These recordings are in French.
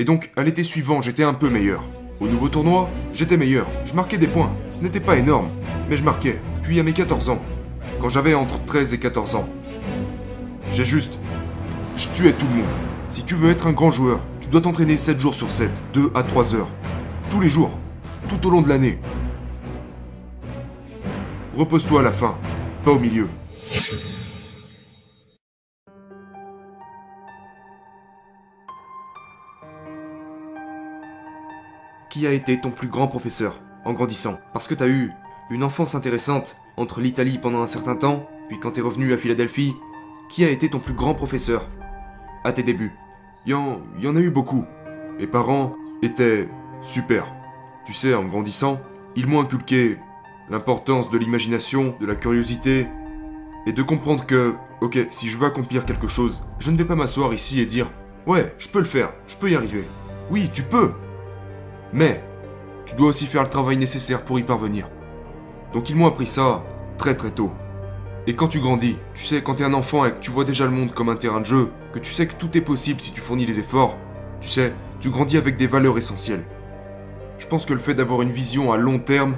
Et donc, à l'été suivant, j'étais un peu meilleur. Au nouveau tournoi, j'étais meilleur. Je marquais des points. Ce n'était pas énorme, mais je marquais. Puis à mes 14 ans, quand j'avais entre 13 et 14 ans, j'ai juste... Je tuais tout le monde. Si tu veux être un grand joueur, tu dois t'entraîner 7 jours sur 7, 2 à 3 heures. Tous les jours, tout au long de l'année. Repose-toi à la fin, pas au milieu. Qui a été ton plus grand professeur en grandissant? Parce que t'as eu une enfance intéressante entre l'Italie pendant un certain temps, puis quand t'es revenu à Philadelphie, qui a été ton plus grand professeur à tes débuts? Il y, en, a eu beaucoup. Mes parents étaient super. Tu sais, en grandissant, ils m'ont inculqué l'importance de l'imagination, de la curiosité, et de comprendre que, ok, si je veux accomplir quelque chose, je ne vais pas m'asseoir ici et dire Ouais, je peux le faire, je peux y arriver. Oui, tu peux Mais, tu dois aussi faire le travail nécessaire pour y parvenir. Donc ils m'ont appris ça très très tôt. Et quand tu grandis, tu sais, quand t'es un enfant et que tu vois déjà le monde comme un terrain de jeu, que tu sais que tout est possible si tu fournis les efforts, tu sais, tu grandis avec des valeurs essentielles. Je pense que le fait d'avoir une vision à long terme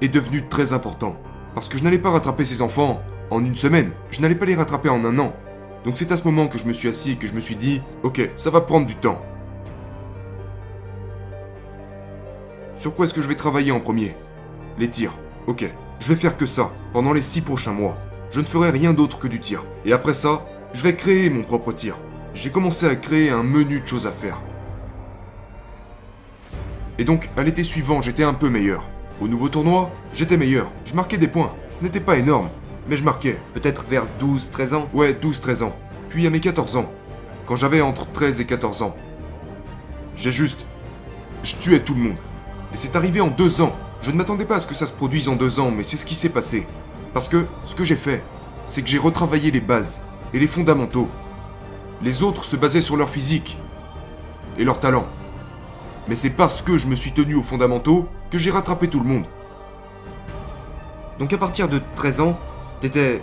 est devenu très important. Parce que je n'allais pas rattraper ces enfants en une semaine, je n'allais pas les rattraper en un an. Donc c'est à ce moment que je me suis assis et que je me suis dit, ok, ça va prendre du temps. Sur quoi est-ce que je vais travailler en premier? Les tirs. Ok, je vais faire que ça pendant les six prochains mois. Je ne ferai rien d'autre que du tir. Et après ça, je vais créer mon propre tir. J'ai commencé à créer un menu de choses à faire. Et donc, à l'été suivant, j'étais un peu meilleur. Au nouveau tournoi, j'étais meilleur. Je marquais des points. Ce n'était pas énorme, mais je marquais. Peut-être vers 12, 13 ans? Ouais, 12, 13 ans. Puis à mes 14 ans, quand j'avais entre 13 et 14 ans, j'ai juste... Je tuais tout le monde. Et c'est arrivé en deux ans. Je ne m'attendais pas à ce que ça se produise en deux ans, mais c'est ce qui s'est passé. Parce que ce que j'ai fait, c'est que j'ai retravaillé les bases et les fondamentaux. Les autres se basaient sur leur physique et leur talent. Mais c'est parce que je me suis tenu aux fondamentaux que j'ai rattrapé tout le monde. Donc à partir de 13 ans, t'étais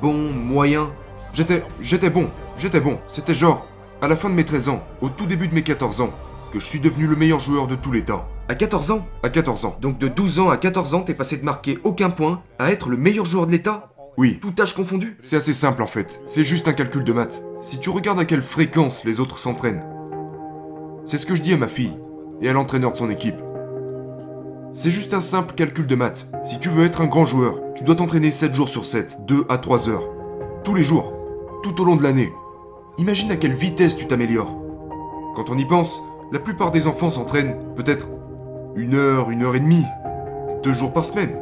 bon, moyen J'étais j'étais bon, j'étais bon. C'était genre à la fin de mes 13 ans, au tout début de mes 14 ans, que je suis devenu le meilleur joueur de tous les temps. À 14 ans À 14 ans. Donc de 12 ans à 14 ans, t'es passé de marquer aucun point à être le meilleur joueur de l'État Oui, Tout âge confondu c'est assez simple en fait. C'est juste un calcul de maths. Si tu regardes à quelle fréquence les autres s'entraînent, c'est ce que je dis à ma fille et à l'entraîneur de son équipe. C'est juste un simple calcul de maths. Si tu veux être un grand joueur, tu dois t'entraîner 7 jours sur 7, 2 à 3 heures. Tous les jours, tout au long de l'année. Imagine à quelle vitesse tu t'améliores. Quand on y pense, la plupart des enfants s'entraînent peut-être une heure, une heure et demie, deux jours par semaine.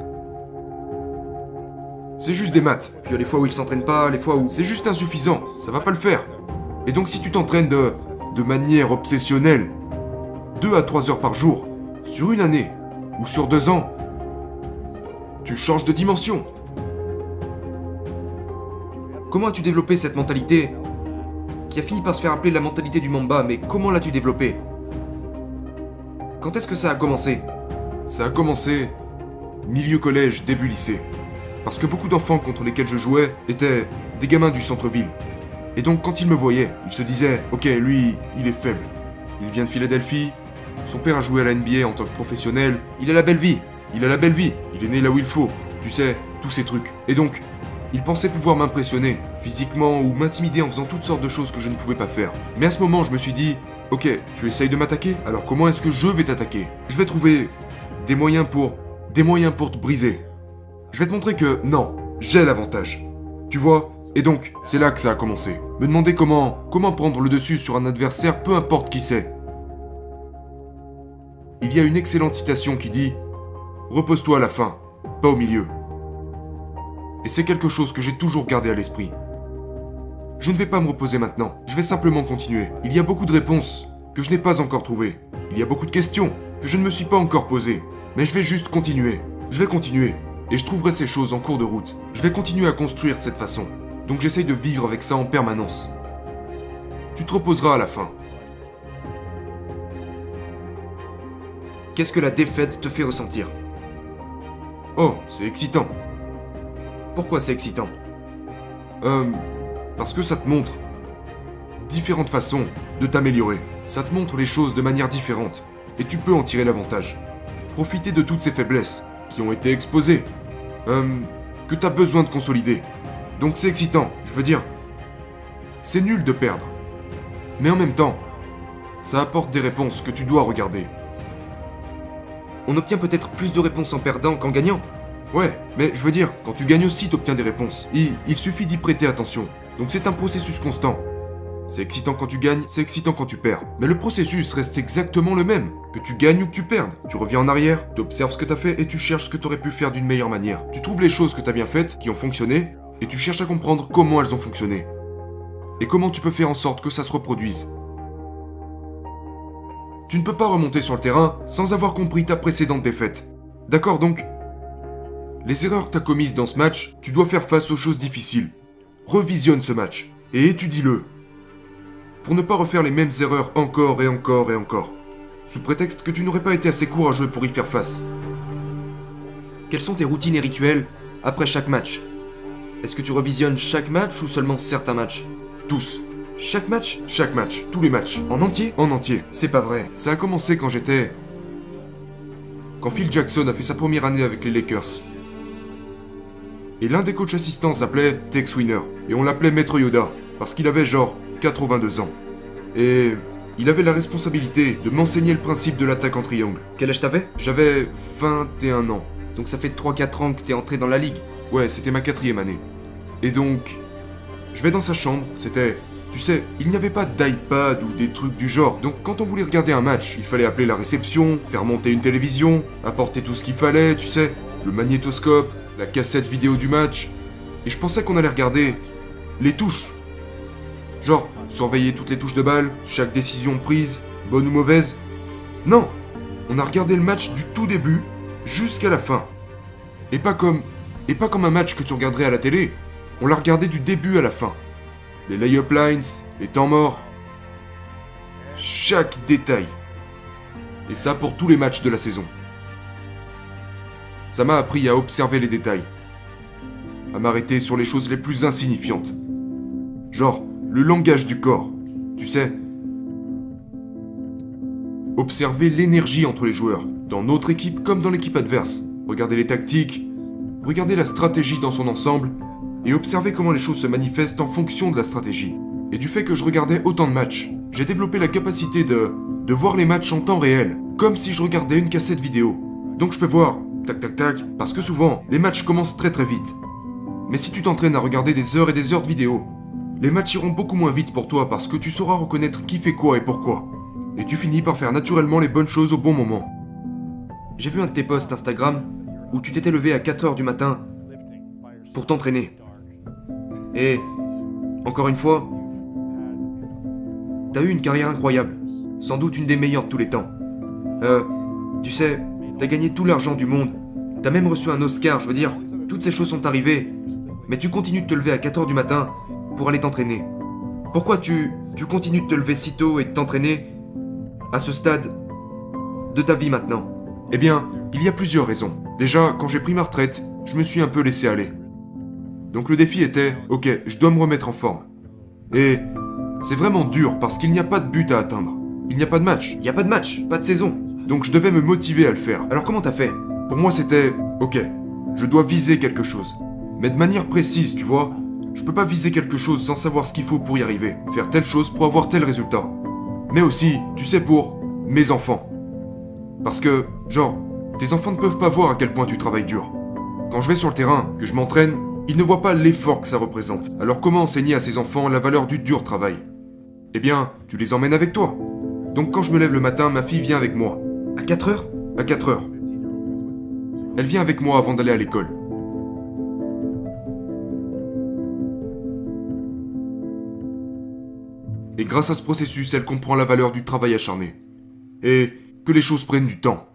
C'est juste des maths. Puis il y a les fois où ils s'entraînent pas, les fois où c'est juste insuffisant, ça va pas le faire. Et donc si tu t'entraînes de, de manière obsessionnelle, deux à trois heures par jour, sur une année, ou sur deux ans, tu changes de dimension. Comment as-tu développé cette mentalité qui a fini par se faire appeler la mentalité du Mamba, mais comment l'as-tu développée? Quand est-ce que ça a commencé? Ça a commencé milieu collège, début lycée. Parce que beaucoup d'enfants contre lesquels je jouais étaient des gamins du centre-ville. Et donc quand ils me voyaient, ils se disaient Ok, lui, il est faible. Il vient de Philadelphie, son père a joué à la NBA en tant que professionnel, il a la belle vie, il a la belle vie, il est né là où il faut, tu sais, tous ces trucs. Et donc, il pensait pouvoir m'impressionner, physiquement ou m'intimider en faisant toutes sortes de choses que je ne pouvais pas faire. Mais à ce moment, je me suis dit, ok, tu essayes de m'attaquer, alors comment est-ce que je vais t'attaquer? Je vais trouver des moyens pour... des moyens pour te briser. Je vais te montrer que non, j'ai l'avantage. Tu vois? Et donc, c'est là que ça a commencé. Me demander comment... comment prendre le dessus sur un adversaire, peu importe qui c'est. Il y a une excellente citation qui dit Repose-toi à la fin, pas au milieu. Et c'est quelque chose que j'ai toujours gardé à l'esprit. Je ne vais pas me reposer maintenant, je vais simplement continuer. Il y a beaucoup de réponses que je n'ai pas encore trouvées. Il y a beaucoup de questions que je ne me suis pas encore posées. Mais je vais juste continuer. Je vais continuer. Et je trouverai ces choses en cours de route. Je vais continuer à construire de cette façon. Donc j'essaye de vivre avec ça en permanence. Tu te reposeras à la fin. Qu'est-ce que la défaite te fait ressentir? Oh, c'est excitant. Pourquoi c'est excitant? Euh. Parce que ça te montre différentes façons de t'améliorer. Ça te montre les choses de manière différente, et tu peux en tirer l'avantage. Profiter de toutes ces faiblesses qui ont été exposées, euh, que t'as besoin de consolider. Donc c'est excitant, je veux dire. C'est nul de perdre. Mais en même temps, ça apporte des réponses que tu dois regarder. On obtient peut-être plus de réponses en perdant qu'en gagnant. Ouais, mais je veux dire, quand tu gagnes aussi, t'obtiens des réponses. Il, il suffit d'y prêter attention. Donc c'est un processus constant. C'est excitant quand tu gagnes, c'est excitant quand tu perds. Mais le processus reste exactement le même. Que tu gagnes ou que tu perdes. Tu reviens en arrière, tu observes ce que t'as fait et tu cherches ce que t'aurais pu faire d'une meilleure manière. Tu trouves les choses que t'as bien faites, qui ont fonctionné, et tu cherches à comprendre comment elles ont fonctionné. Et comment tu peux faire en sorte que ça se reproduise. Tu ne peux pas remonter sur le terrain sans avoir compris ta précédente défaite. D'accord donc? Les erreurs que t'as commises dans ce match, tu dois faire face aux choses difficiles. Revisionne ce match et étudie-le. Pour ne pas refaire les mêmes erreurs encore et encore et encore. Sous prétexte que tu n'aurais pas été assez courageux pour y faire face. Quelles sont tes routines et rituels après chaque match? Est-ce que tu revisionnes chaque match ou seulement certains matchs? Tous. Chaque match Chaque match. Tous les matchs. En entier? En entier. C'est pas vrai. Ça a commencé quand j'étais... Quand Phil Jackson a fait sa première année avec les Lakers. Et l'un des coachs assistants s'appelait Tex Winner. Et on l'appelait Maître Yoda. Parce qu'il avait genre 82 ans. Et il avait la responsabilité de m'enseigner le principe de l'attaque en triangle. Quel âge t'avais? J'avais 21 ans. Donc ça fait 3-4 ans que t'es entré dans la ligue. Ouais, c'était ma quatrième année. Et donc, je vais dans sa chambre, c'était... Tu sais, il n'y avait pas d'iPad ou des trucs du genre, donc quand on voulait regarder un match, il fallait appeler la réception, faire monter une télévision, apporter tout ce qu'il fallait, tu sais, le magnétoscope, la cassette vidéo du match. Et je pensais qu'on allait regarder les touches. Genre, surveiller toutes les touches de balle, chaque décision prise, bonne ou mauvaise. Non, on a regardé le match du tout début jusqu'à la fin. Et pas comme et pas comme un match que tu regarderais à la télé. On l'a regardé du début à la fin. Les lay-up lines, les temps morts. Chaque détail. Et ça pour tous les matchs de la saison. Ça m'a appris à observer les détails. À m'arrêter sur les choses les plus insignifiantes. Genre, le langage du corps. Tu sais. Observer l'énergie entre les joueurs, dans notre équipe comme dans l'équipe adverse. Regarder les tactiques, regarder la stratégie dans son ensemble, et observer comment les choses se manifestent en fonction de la stratégie. Et du fait que je regardais autant de matchs, j'ai développé la capacité de, de voir les matchs en temps réel, comme si je regardais une cassette vidéo. Donc je peux voir, tac tac tac, parce que souvent, les matchs commencent très très vite. Mais si tu t'entraînes à regarder des heures et des heures de vidéo, les matchs iront beaucoup moins vite pour toi parce que tu sauras reconnaître qui fait quoi et pourquoi. Et tu finis par faire naturellement les bonnes choses au bon moment. J'ai vu un de tes posts Instagram où tu t'étais levé à 4h du matin pour t'entraîner. Et, encore une fois, t'as eu une carrière incroyable. Sans doute une des meilleures de tous les temps. Euh, tu sais, t'as gagné tout l'argent du monde. T'as même reçu un Oscar, je veux dire, toutes ces choses sont arrivées. Mais tu continues de te lever à 4h du matin pour aller t'entraîner. Pourquoi tu, tu continues de te lever si tôt et de t'entraîner à ce stade de ta vie maintenant? Eh bien, il y a plusieurs raisons. Déjà, quand j'ai pris ma retraite, je me suis un peu laissé aller. Donc le défi était, ok, je dois me remettre en forme. Et c'est vraiment dur parce qu'il n'y a pas de but à atteindre. Il n'y a pas de match. Il n'y a pas de match, pas de saison. Donc je devais me motiver à le faire. Alors comment t'as fait? Pour moi c'était, ok, je dois viser quelque chose. Mais de manière précise, tu vois. Je peux pas viser quelque chose sans savoir ce qu'il faut pour y arriver. Faire telle chose pour avoir tel résultat. Mais aussi, tu sais, pour mes enfants. Parce que, genre, tes enfants ne peuvent pas voir à quel point tu travailles dur. Quand je vais sur le terrain, que je m'entraîne, ils ne voient pas l'effort que ça représente. Alors comment enseigner à ces enfants la valeur du dur travail? Eh bien, tu les emmènes avec toi. Donc quand je me lève le matin, ma fille vient avec moi. À 4 heures? À 4 heures. Elle vient avec moi avant d'aller à l'école. Et grâce à ce processus, elle comprend la valeur du travail acharné. Et que les choses prennent du temps.